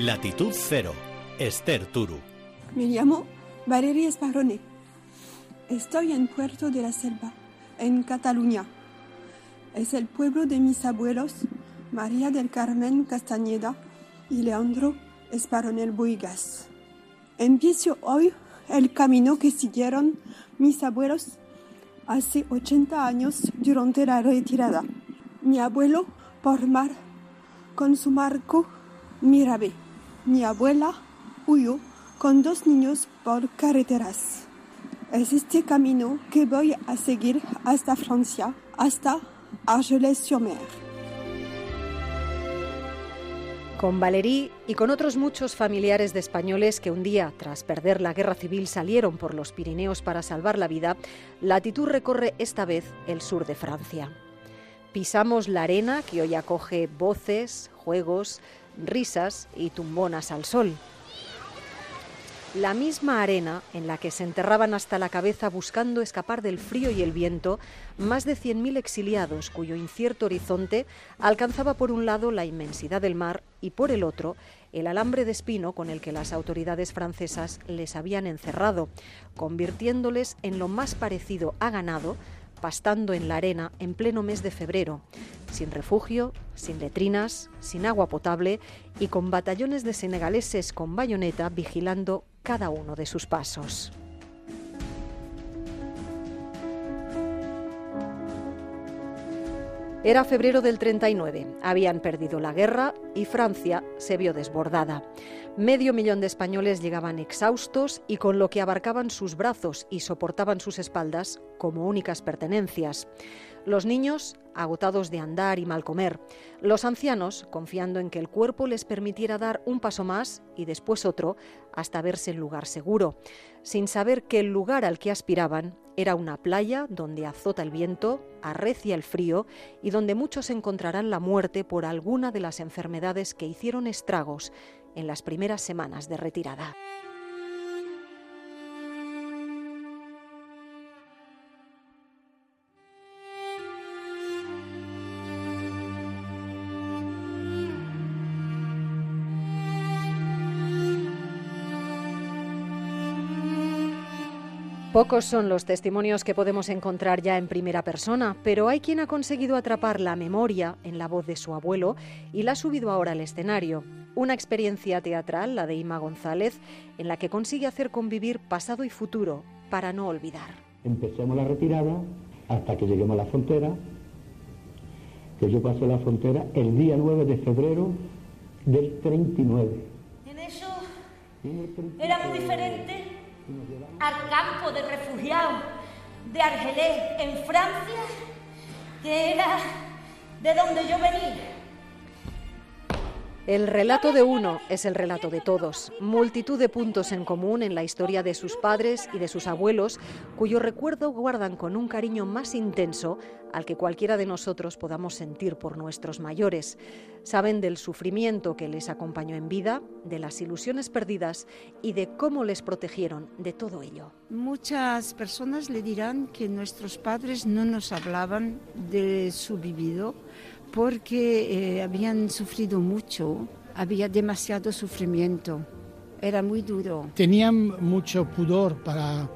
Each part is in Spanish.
Latitud Cero, Esther Turu. Me llamo Valeria Esparrone. Estoy en Puerto de la Selva, en Cataluña. Es el pueblo de mis abuelos, María del Carmen Castañeda y Leandro Esparronel Boigas. Empiezo hoy el camino que siguieron mis abuelos hace 80 años durante la retirada. Mi abuelo por mar con su marco Mirabe. Mi abuela huyó con dos niños por carreteras. Es este camino que voy a seguir hasta Francia, hasta Argelès-sur-Mer. Con Valerí y con otros muchos familiares de españoles que un día, tras perder la guerra civil, salieron por los Pirineos para salvar la vida, Latitud recorre esta vez el sur de Francia. Pisamos la arena que hoy acoge voces, juegos, risas y tumbonas al sol. La misma arena en la que se enterraban hasta la cabeza buscando escapar del frío y el viento más de 100.000 exiliados cuyo incierto horizonte alcanzaba por un lado la inmensidad del mar y por el otro el alambre de espino con el que las autoridades francesas les habían encerrado, convirtiéndoles en lo más parecido a ganado pastando en la arena en pleno mes de febrero, sin refugio, sin letrinas, sin agua potable y con batallones de senegaleses con bayoneta vigilando cada uno de sus pasos. Era febrero del 39, habían perdido la guerra y Francia se vio desbordada. Medio millón de españoles llegaban exhaustos y con lo que abarcaban sus brazos y soportaban sus espaldas como únicas pertenencias. Los niños agotados de andar y mal comer. Los ancianos confiando en que el cuerpo les permitiera dar un paso más y después otro hasta verse en lugar seguro, sin saber que el lugar al que aspiraban era una playa donde azota el viento, arrecia el frío y donde muchos encontrarán la muerte por alguna de las enfermedades que hicieron estragos en las primeras semanas de retirada. Pocos son los testimonios que podemos encontrar ya en primera persona, pero hay quien ha conseguido atrapar la memoria en la voz de su abuelo y la ha subido ahora al escenario. Una experiencia teatral, la de Ima González, en la que consigue hacer convivir pasado y futuro para no olvidar. Empecemos la retirada hasta que lleguemos a la frontera, que yo paso la frontera el día 9 de febrero del 39. En eso era muy diferente al campo de refugiados de Argelés en Francia, que era de donde yo venía. El relato de uno es el relato de todos, multitud de puntos en común en la historia de sus padres y de sus abuelos, cuyo recuerdo guardan con un cariño más intenso al que cualquiera de nosotros podamos sentir por nuestros mayores. Saben del sufrimiento que les acompañó en vida, de las ilusiones perdidas y de cómo les protegieron de todo ello. Muchas personas le dirán que nuestros padres no nos hablaban de su vivido porque eh, habían sufrido mucho, había demasiado sufrimiento, era muy duro. Tenían mucho pudor para,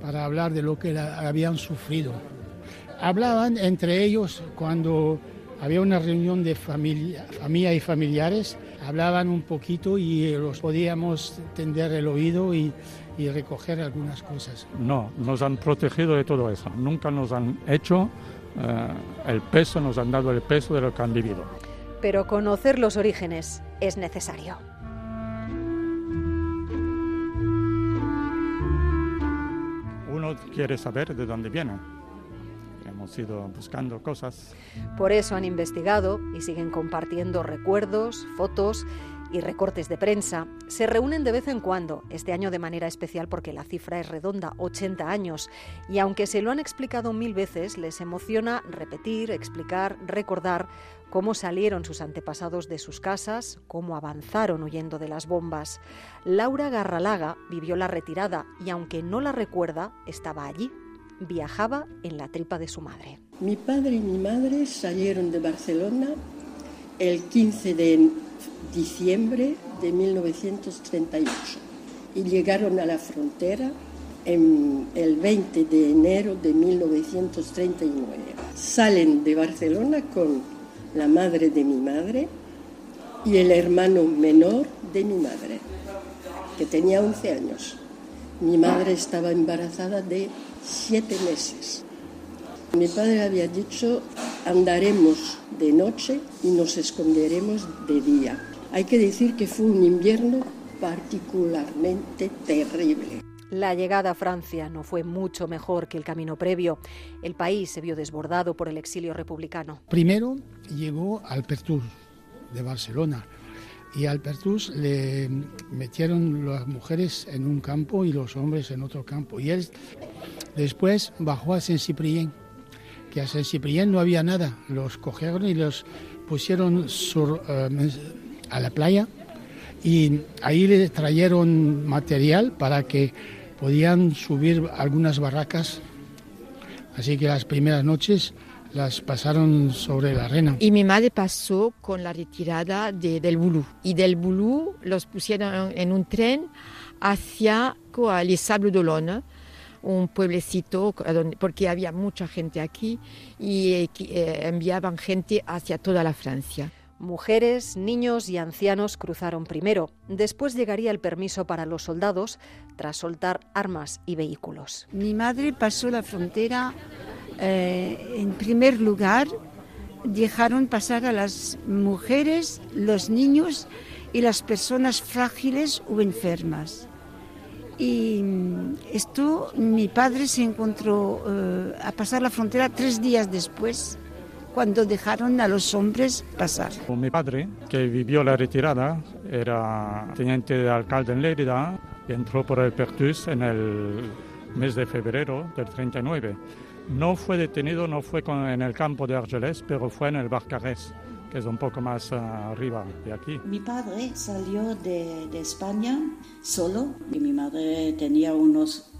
para hablar de lo que habían sufrido. Hablaban entre ellos cuando había una reunión de familia, familia y familiares, hablaban un poquito y los podíamos tender el oído y, y recoger algunas cosas. No, nos han protegido de todo eso, nunca nos han hecho eh, el peso, nos han dado el peso de lo que han vivido. Pero conocer los orígenes es necesario. Uno quiere saber de dónde viene. Hemos ido buscando cosas. Por eso han investigado y siguen compartiendo recuerdos, fotos y recortes de prensa. Se reúnen de vez en cuando, este año de manera especial porque la cifra es redonda, 80 años, y aunque se lo han explicado mil veces, les emociona repetir, explicar, recordar cómo salieron sus antepasados de sus casas, cómo avanzaron huyendo de las bombas. Laura Garralaga vivió la retirada y aunque no la recuerda, estaba allí. Viajaba en la tripa de su madre. Mi padre y mi madre salieron de Barcelona el 15 de diciembre de 1938 y llegaron a la frontera en el 20 de enero de 1939. Salen de Barcelona con la madre de mi madre y el hermano menor de mi madre, que tenía 11 años. Mi madre estaba embarazada de siete meses. Mi padre había dicho, andaremos de noche y nos esconderemos de día. Hay que decir que fue un invierno particularmente terrible. La llegada a Francia no fue mucho mejor que el camino previo. El país se vio desbordado por el exilio republicano. Primero llegó al Pertus de Barcelona y al Pertus le metieron las mujeres en un campo y los hombres en otro campo. Y él después bajó a Saint-Cyprien, que a Saint-Cyprien no había nada. Los cogieron y los pusieron eh, a la playa y ahí le trajeron material para que podían subir algunas barracas. Así que las primeras noches las pasaron sobre la arena. Y mi madre pasó con la retirada de, del Bulú. Y del Bulú los pusieron en un tren hacia el Sable d'Olonne, un pueblecito, porque había mucha gente aquí y eh, enviaban gente hacia toda la Francia. Mujeres, niños y ancianos cruzaron primero. Después llegaría el permiso para los soldados tras soltar armas y vehículos. Mi madre pasó la frontera eh, en primer lugar. Dejaron pasar a las mujeres, los niños y las personas frágiles o enfermas. Y mm, esto mi padre se encontró eh, a pasar la frontera tres días después cuando dejaron a los hombres pasar. Mi padre, que vivió la retirada, era teniente de alcalde en Lérida y entró por el Pertus en el mes de febrero del 39. No fue detenido, no fue en el campo de Argelès, pero fue en el Barcarès, que es un poco más ah, arriba de aquí. Mi padre salió de, de España solo y mi madre tenía unos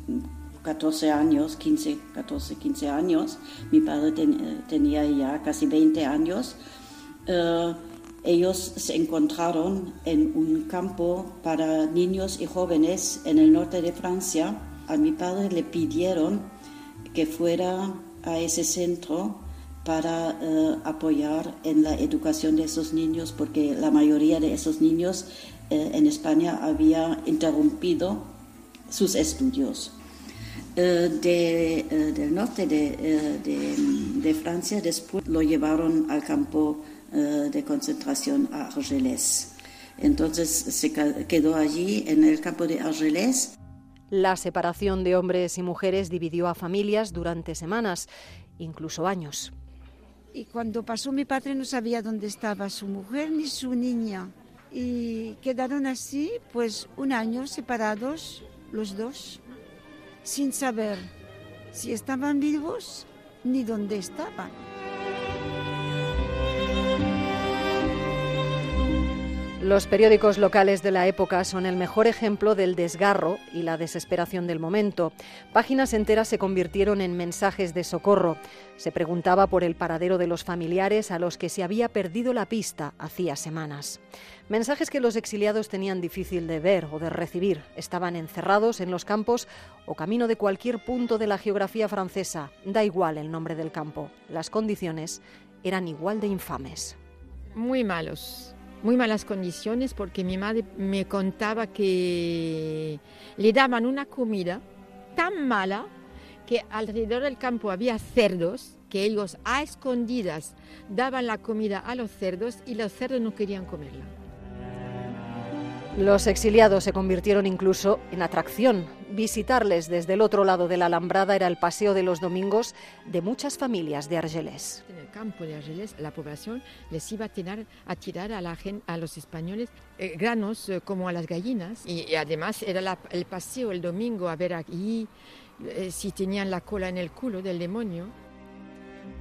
14 años, 15, 14, 15 años. Mi padre tenía ya casi 20 años. Eh, ellos se encontraron en un campo para niños y jóvenes en el norte de Francia. A mi padre le pidieron que fuera a ese centro para eh, apoyar en la educación de esos niños, porque la mayoría de esos niños eh, en España había interrumpido sus estudios. Eh, de, eh, del norte eh, de, de, Francia, después lo llevaron al campo de concentración a Argelès. Entonces se quedó allí en el campo de Argelès. La separación de hombres y mujeres dividió a familias durante semanas, incluso años. Y cuando pasó mi padre no sabía dónde estaba su mujer ni su niña. Y quedaron así, pues un año separados los dos sin saber si estaban vivos ni dónde estaban. Los periódicos locales de la época son el mejor ejemplo del desgarro y la desesperación del momento. Páginas enteras se convirtieron en mensajes de socorro. Se preguntaba por el paradero de los familiares a los que se había perdido la pista hacía semanas. Mensajes que los exiliados tenían difícil de ver o de recibir. Estaban encerrados en los campos o camino de cualquier punto de la geografía francesa. Da igual el nombre del campo. Las condiciones eran igual de infames. Muy malos muy malas condiciones porque mi madre me contaba que le daban una comida tan mala que alrededor del campo había cerdos que ellos a escondidas daban la comida a los cerdos y los cerdos no querían comerla. Los exiliados se convirtieron incluso en atracción. Visitarles desde el otro lado de la alambrada era el paseo de los domingos de muchas familias de Argelés. Campo de Argelés la población les iba a tirar a, tirar a, la a los españoles eh, granos eh, como a las gallinas y, además era el paseo el domingo a ver aquí eh, si tenían la cola en el culo del demonio.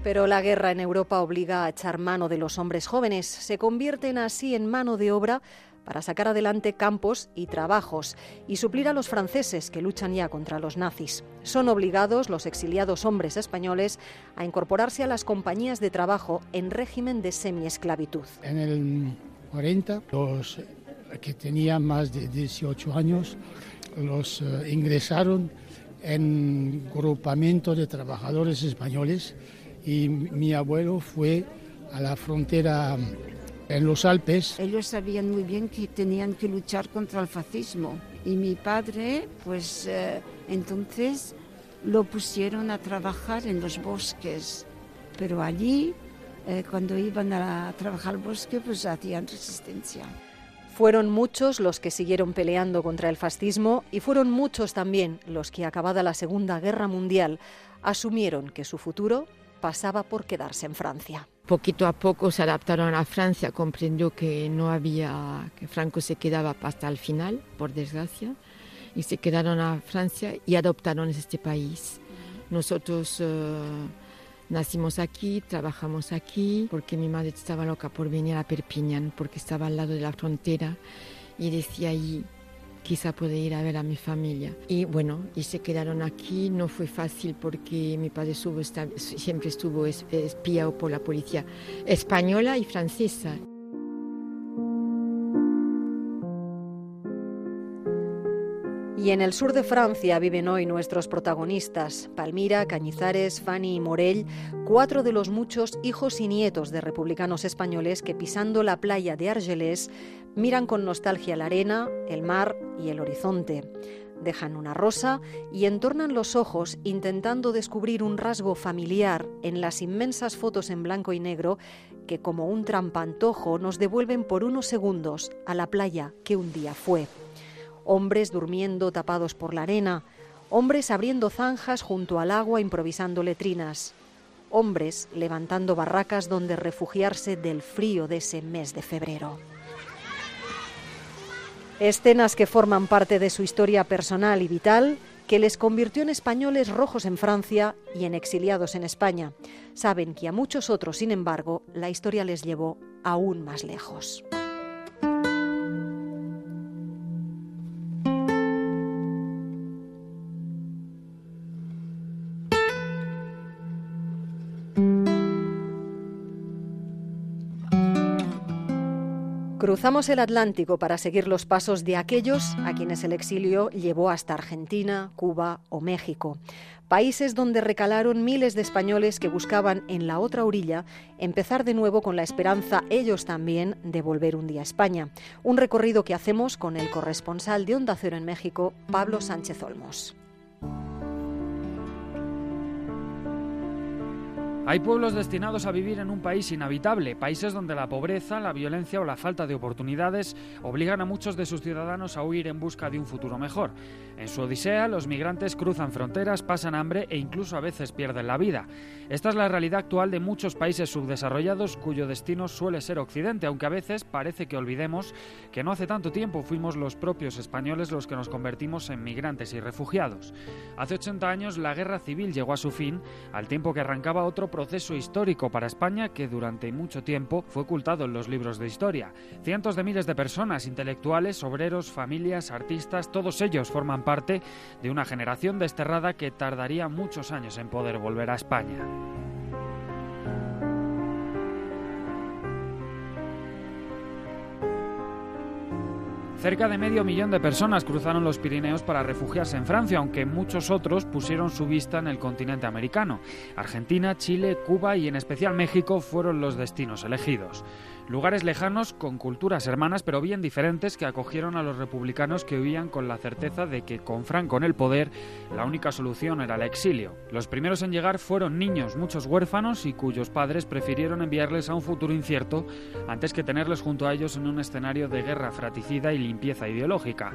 Pero la guerra en Europa obliga a echar mano de los hombres jóvenes. Se convierten así en mano de obra para sacar adelante campos y trabajos y suplir a los franceses que luchan ya contra los nazis. Son obligados los exiliados hombres españoles a incorporarse a las compañías de trabajo en régimen de semiesclavitud. En el 40. Los que tenían más de 18 años los eh, ingresaron en grupamiento de trabajadores españoles y mi abuelo fue a la frontera en los Alpes. Ellos sabían muy bien que tenían que luchar contra el fascismo y mi padre, pues eh, entonces lo pusieron a trabajar en los bosques, pero allí, eh, cuando iban a trabajar al bosque, pues hacían resistencia. Fueron muchos los que siguieron peleando contra el fascismo y fueron muchos también los que, acabada la Segunda Guerra Mundial, asumieron que su futuro pasaba por quedarse en Francia. Poquito a poco se adaptaron a Francia, comprendió que no había, que Franco se quedaba hasta el final, por desgracia, y se quedaron a Francia y adoptaron este país. Nosotros eh, nacimos aquí, trabajamos aquí, porque mi madre estaba loca por venir a Perpiñán, porque estaba al lado de la frontera y decía ahí, quizá puede ir a ver a mi familia. Y bueno, y se quedaron aquí, no fue fácil porque mi padre siempre estuvo espiado por la policía española y francesa. Y en el sur de Francia viven hoy nuestros protagonistas, Palmira, Cañizares, Fanny y Morell, cuatro de los muchos hijos y nietos de republicanos españoles que pisando la playa de Argelès miran con nostalgia la arena, el mar y el horizonte. Dejan una rosa y entornan los ojos intentando descubrir un rasgo familiar en las inmensas fotos en blanco y negro que como un trampantojo nos devuelven por unos segundos a la playa que un día fue hombres durmiendo tapados por la arena, hombres abriendo zanjas junto al agua improvisando letrinas, hombres levantando barracas donde refugiarse del frío de ese mes de febrero. Escenas que forman parte de su historia personal y vital, que les convirtió en españoles rojos en Francia y en exiliados en España. Saben que a muchos otros, sin embargo, la historia les llevó aún más lejos. Cruzamos el Atlántico para seguir los pasos de aquellos a quienes el exilio llevó hasta Argentina, Cuba o México, países donde recalaron miles de españoles que buscaban en la otra orilla empezar de nuevo con la esperanza ellos también de volver un día a España. Un recorrido que hacemos con el corresponsal de Onda Cero en México, Pablo Sánchez Olmos. Hay pueblos destinados a vivir en un país inhabitable, países donde la pobreza, la violencia o la falta de oportunidades obligan a muchos de sus ciudadanos a huir en busca de un futuro mejor. En su odisea, los migrantes cruzan fronteras, pasan hambre e incluso a veces pierden la vida. Esta es la realidad actual de muchos países subdesarrollados cuyo destino suele ser Occidente, aunque a veces parece que olvidemos que no hace tanto tiempo fuimos los propios españoles los que nos convertimos en migrantes y refugiados. Hace 80 años la guerra civil llegó a su fin, al tiempo que arrancaba otro proceso histórico para España que durante mucho tiempo fue ocultado en los libros de historia. Cientos de miles de personas, intelectuales, obreros, familias, artistas, todos ellos forman parte de una generación desterrada que tardaría muchos años en poder volver a España. Cerca de medio millón de personas cruzaron los Pirineos para refugiarse en Francia, aunque muchos otros pusieron su vista en el continente americano. Argentina, Chile, Cuba y en especial México fueron los destinos elegidos. Lugares lejanos con culturas hermanas pero bien diferentes que acogieron a los republicanos que huían con la certeza de que con Franco en el poder la única solución era el exilio. Los primeros en llegar fueron niños, muchos huérfanos y cuyos padres prefirieron enviarles a un futuro incierto antes que tenerles junto a ellos en un escenario de guerra fratricida y limpieza ideológica.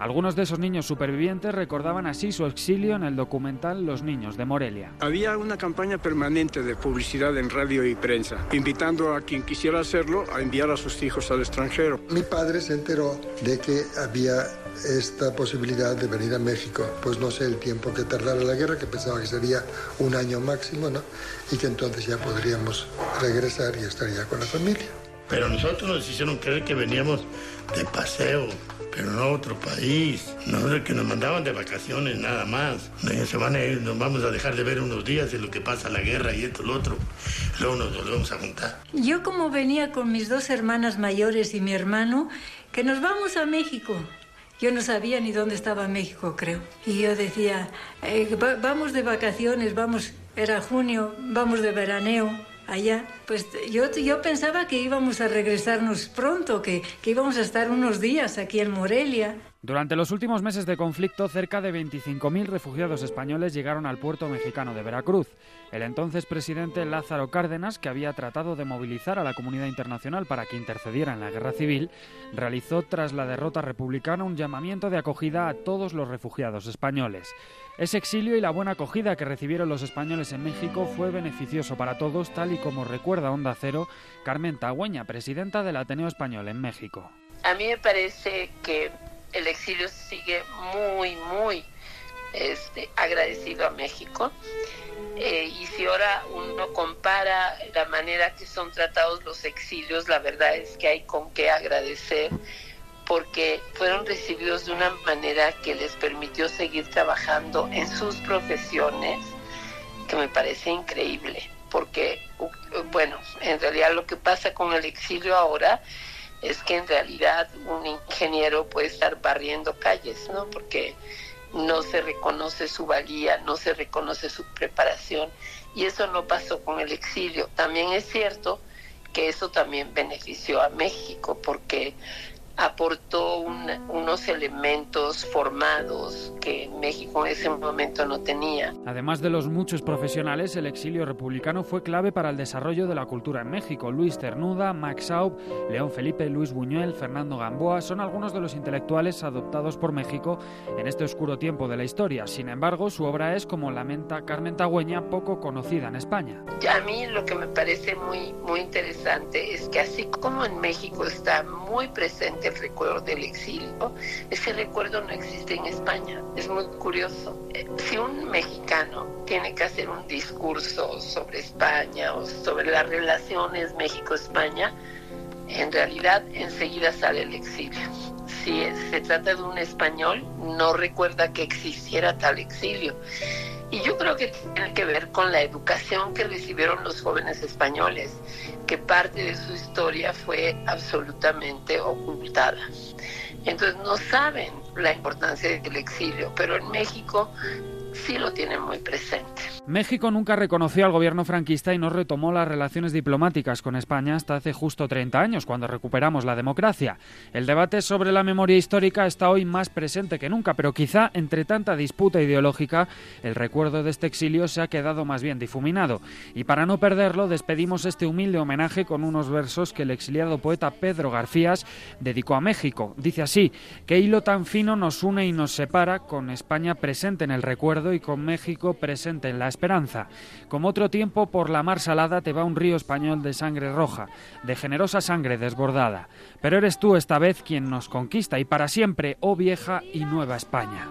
Algunos de esos niños supervivientes recordaban así su exilio en el documental Los Niños de Morelia. Había una campaña permanente de publicidad en radio y prensa, invitando a quien quisiera hacerlo a enviar a sus hijos al extranjero. Mi padre se enteró de que había esta posibilidad de venir a México, pues no sé el tiempo que tardara la guerra, que pensaba que sería un año máximo, ¿no? Y que entonces ya podríamos regresar y estar ya con la familia. Pero nosotros nos hicieron creer que veníamos de paseo, pero no a otro país. No que nos mandaban de vacaciones nada más. Se van a ir, nos vamos a dejar de ver unos días de lo que pasa la guerra y esto, lo otro. Luego nos volvemos a juntar. Yo como venía con mis dos hermanas mayores y mi hermano, que nos vamos a México. Yo no sabía ni dónde estaba México, creo. Y yo decía, eh, vamos de vacaciones, vamos, era junio, vamos de veraneo allá. Pues yo, yo pensaba que íbamos a regresarnos pronto, que, que íbamos a estar unos días aquí en Morelia. Durante los últimos meses de conflicto, cerca de 25.000 refugiados españoles llegaron al puerto mexicano de Veracruz. El entonces presidente Lázaro Cárdenas, que había tratado de movilizar a la comunidad internacional para que intercediera en la guerra civil, realizó tras la derrota republicana un llamamiento de acogida a todos los refugiados españoles. Ese exilio y la buena acogida que recibieron los españoles en México fue beneficioso para todos, tal y como recuerda Onda Cero Carmen Tagüeña, presidenta del Ateneo Español en México. A mí me parece que el exilio sigue muy, muy este, agradecido a México. Eh, y si ahora uno compara la manera que son tratados los exilios, la verdad es que hay con qué agradecer porque fueron recibidos de una manera que les permitió seguir trabajando en sus profesiones, que me parece increíble, porque, bueno, en realidad lo que pasa con el exilio ahora es que en realidad un ingeniero puede estar barriendo calles, ¿no? Porque no se reconoce su valía, no se reconoce su preparación y eso no pasó con el exilio. También es cierto que eso también benefició a México porque aportó unos elementos formados que México en ese momento no tenía. Además de los muchos profesionales, el exilio republicano fue clave para el desarrollo de la cultura en México. Luis Ternuda, Max Saub, León Felipe, Luis Buñuel, Fernando Gamboa son algunos de los intelectuales adoptados por México en este oscuro tiempo de la historia. Sin embargo, su obra es, como lamenta Carmen Tagüeña, poco conocida en España. A mí lo que me parece muy, muy interesante es que así como en México está muy presente el recuerdo del exilio, ese recuerdo no existe en España. Es muy curioso. Eh, si un mexicano tiene que hacer un discurso sobre España o sobre las relaciones México-España, en realidad enseguida sale el exilio. Si se trata de un español, no recuerda que existiera tal exilio. Y yo creo que tiene que ver con la educación que recibieron los jóvenes españoles, que parte de su historia fue absolutamente ocultada. Entonces no saben la importancia del exilio, pero en México sí lo tienen muy presente. México nunca reconoció al gobierno franquista y no retomó las relaciones diplomáticas con España hasta hace justo 30 años, cuando recuperamos la democracia. El debate sobre la memoria histórica está hoy más presente que nunca, pero quizá entre tanta disputa ideológica, el recuerdo de este exilio se ha quedado más bien difuminado. Y para no perderlo, despedimos este humilde homenaje con unos versos que el exiliado poeta Pedro Garcías dedicó a México. Dice así, qué hilo tan fino nos une y nos separa con España presente en el recuerdo y con México presente en la esperanza. Como otro tiempo, por la mar salada te va un río español de sangre roja, de generosa sangre desbordada. Pero eres tú esta vez quien nos conquista y para siempre, oh vieja y nueva España.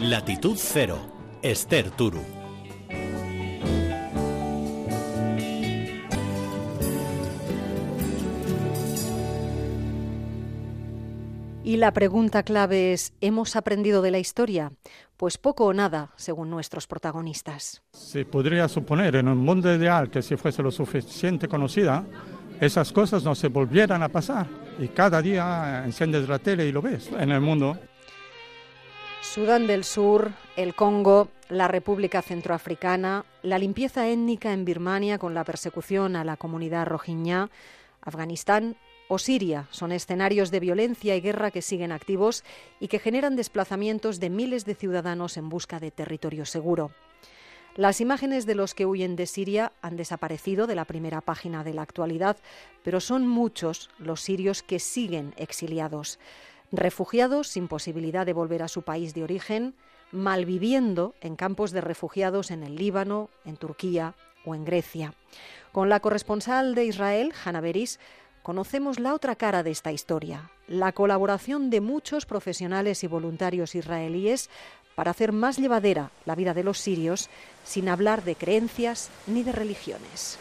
Latitud Cero, Esther Turu. Y la pregunta clave es, ¿hemos aprendido de la historia? Pues poco o nada, según nuestros protagonistas. Se podría suponer en un mundo ideal que si fuese lo suficiente conocida, esas cosas no se volvieran a pasar. Y cada día enciendes la tele y lo ves en el mundo. Sudán del Sur, el Congo, la República Centroafricana, la limpieza étnica en Birmania con la persecución a la comunidad rohingya, Afganistán o Siria son escenarios de violencia y guerra que siguen activos y que generan desplazamientos de miles de ciudadanos en busca de territorio seguro. Las imágenes de los que huyen de Siria han desaparecido de la primera página de la actualidad, pero son muchos los sirios que siguen exiliados, refugiados sin posibilidad de volver a su país de origen, malviviendo en campos de refugiados en el Líbano, en Turquía o en Grecia. Con la corresponsal de Israel, Hanna Beris, conocemos la otra cara de esta historia, la colaboración de muchos profesionales y voluntarios israelíes para hacer más llevadera la vida de los sirios sin hablar de creencias ni de religiones.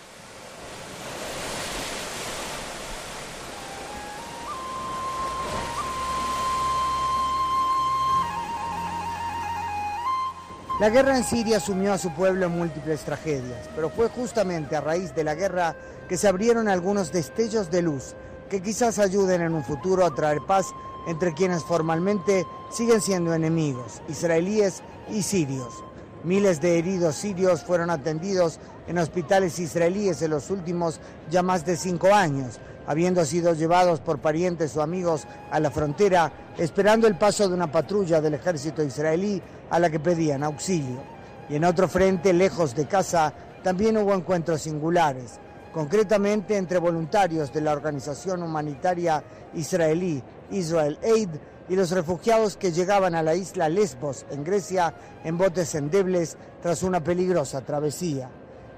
La guerra en Siria sumió a su pueblo en múltiples tragedias, pero fue justamente a raíz de la guerra que se abrieron algunos destellos de luz que quizás ayuden en un futuro a traer paz entre quienes formalmente siguen siendo enemigos, israelíes y sirios. Miles de heridos sirios fueron atendidos en hospitales israelíes en los últimos ya más de cinco años, habiendo sido llevados por parientes o amigos a la frontera, esperando el paso de una patrulla del ejército israelí a la que pedían auxilio. Y en otro frente, lejos de casa, también hubo encuentros singulares, concretamente entre voluntarios de la organización humanitaria israelí Israel Aid y los refugiados que llegaban a la isla Lesbos, en Grecia, en botes endebles tras una peligrosa travesía.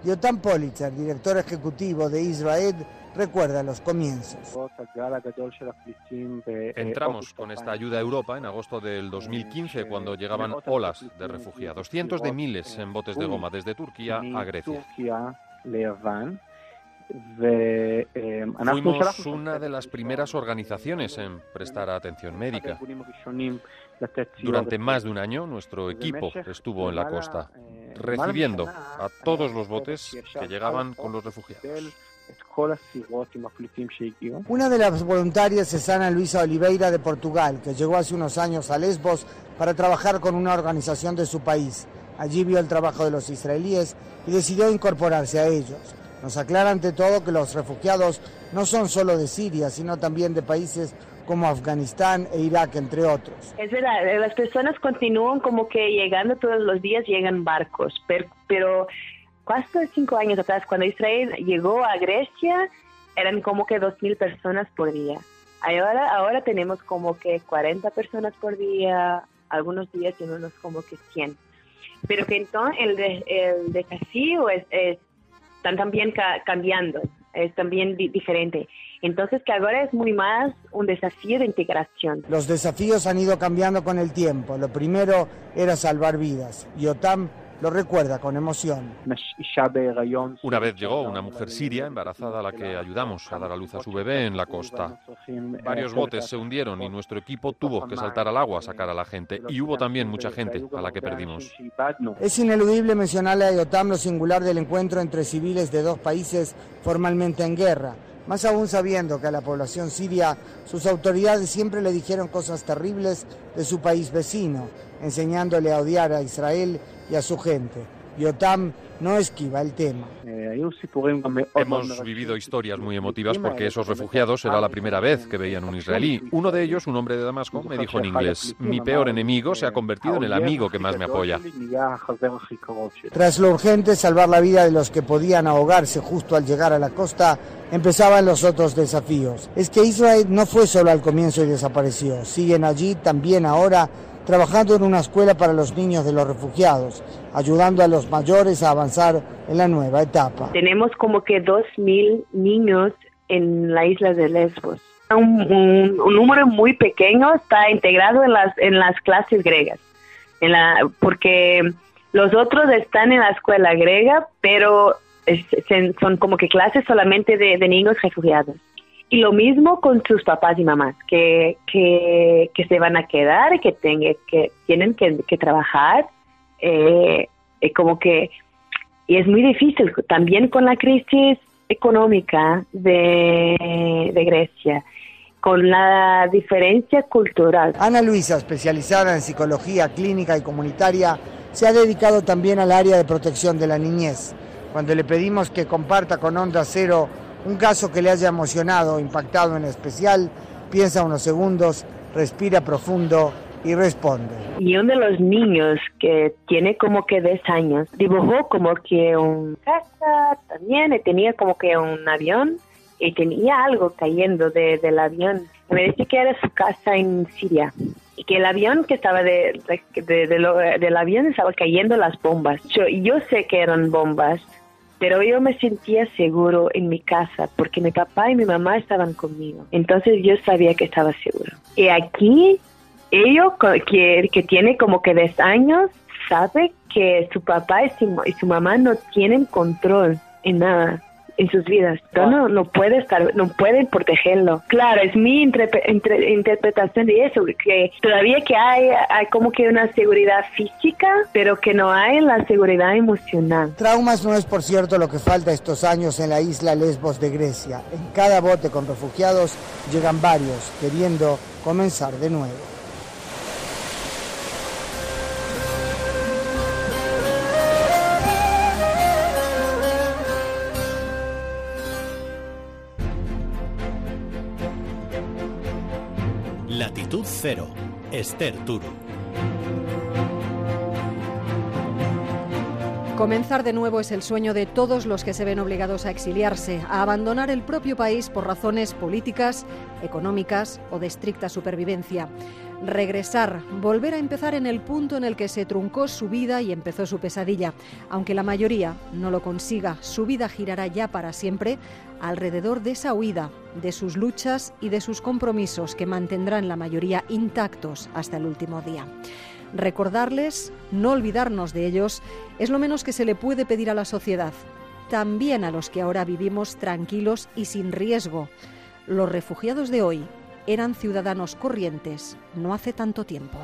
Yotam Politzer, director ejecutivo de Israel, recuerda los comienzos. Entramos con esta ayuda a Europa en agosto del 2015 cuando llegaban olas de refugiados, cientos de miles en botes de goma desde Turquía a Grecia. Fuimos una de las primeras organizaciones en prestar atención médica. Durante más de un año, nuestro equipo estuvo en la costa, recibiendo a todos los botes que llegaban con los refugiados. Una de las voluntarias es Ana Luisa Oliveira de Portugal, que llegó hace unos años a Lesbos para trabajar con una organización de su país. Allí vio el trabajo de los israelíes y decidió incorporarse a ellos. Nos aclara ante todo que los refugiados no son solo de Siria, sino también de países como Afganistán e Irak, entre otros. Es verdad, las personas continúan como que llegando todos los días, llegan barcos, pero, pero casi cinco años atrás, cuando Israel llegó a Grecia, eran como que 2.000 personas por día. Ahora, ahora tenemos como que 40 personas por día, algunos días tenemos como que 100. Pero que entonces el, el desafío es, es están también cambiando, es también diferente. Entonces que ahora es muy más un desafío de integración. Los desafíos han ido cambiando con el tiempo. Lo primero era salvar vidas. Y OTAN lo recuerda con emoción. Una vez llegó una mujer siria embarazada a la que ayudamos a dar a luz a su bebé en la costa. Varios botes se hundieron y nuestro equipo tuvo que saltar al agua a sacar a la gente. Y hubo también mucha gente a la que perdimos. Es ineludible mencionarle a Yotam lo singular del encuentro entre civiles de dos países formalmente en guerra más aún sabiendo que a la población siria sus autoridades siempre le dijeron cosas terribles de su país vecino, enseñándole a odiar a Israel y a su gente. Yotam no esquiva el tema. Hemos vivido historias muy emotivas porque esos refugiados era la primera vez que veían un israelí. Uno de ellos, un hombre de Damasco, me dijo en inglés, mi peor enemigo se ha convertido en el amigo que más me apoya. Tras lo urgente, salvar la vida de los que podían ahogarse justo al llegar a la costa, empezaban los otros desafíos. Es que Israel no fue solo al comienzo y desapareció, siguen allí también ahora trabajando en una escuela para los niños de los refugiados, ayudando a los mayores a avanzar en la nueva etapa. Tenemos como que 2.000 niños en la isla de Lesbos. Un, número muy pequeño está integrado en las, en las clases griegas, porque los otros están en la escuela griega, pero son como que clases solamente de niños refugiados. Y lo mismo con sus papás y mamás, que, que, que se van a quedar, que, tenga, que tienen que, trabajar, eh, como que, y es muy difícil también con la crisis económica de, de Grecia, con la diferencia cultural. Ana Luisa, especializada en psicología clínica y comunitaria, se ha dedicado también al área de protección de la niñez. Cuando le pedimos que comparta con Onda Cero un caso que le haya emocionado impactado en especial, piensa unos segundos, respira profundo y responde. Y uno de los niños que tiene como que 10 años dibujó como que un casa también y tenía como que un avión y tenía algo cayendo del avión. Me dice que era su casa en Siria y que el avión que estaba de, del avión estaba cayendo las bombas. Yo sé que eran bombas pero yo me sentía seguro en mi casa porque mi papá y mi mamá estaban conmigo. Entonces yo sabía que estaba seguro. Y aquí, ellos que, que tiene como que 10 años, sabe que su papá y su, y su mamá no tienen control en nada en sus vidas. No, no puede estar, no pueden protegerlo. Claro, es mi interpretación de eso, que todavía que hay, hay como que una seguridad física, pero que no hay la seguridad emocional. Traumas no es, por cierto, lo que falta estos años en la isla Lesbos de Grecia. En cada bote con refugiados llegan varios queriendo comenzar de nuevo. Cero, Esther Turu. Comenzar de nuevo es el sueño de todos los que se ven obligados a exiliarse, a abandonar el propio país por razones políticas, económicas o de estricta supervivencia. Regresar, volver a empezar en el punto en el que se truncó su vida y empezó su pesadilla. Aunque la mayoría no lo consiga, su vida girará ya para siempre alrededor de esa huida, de sus luchas y de sus compromisos que mantendrán la mayoría intactos hasta el último día. Recordarles, no olvidarnos de ellos, es lo menos que se le puede pedir a la sociedad, también a los que ahora vivimos tranquilos y sin riesgo. Los refugiados de hoy eran ciudadanos corrientes no hace tanto tiempo.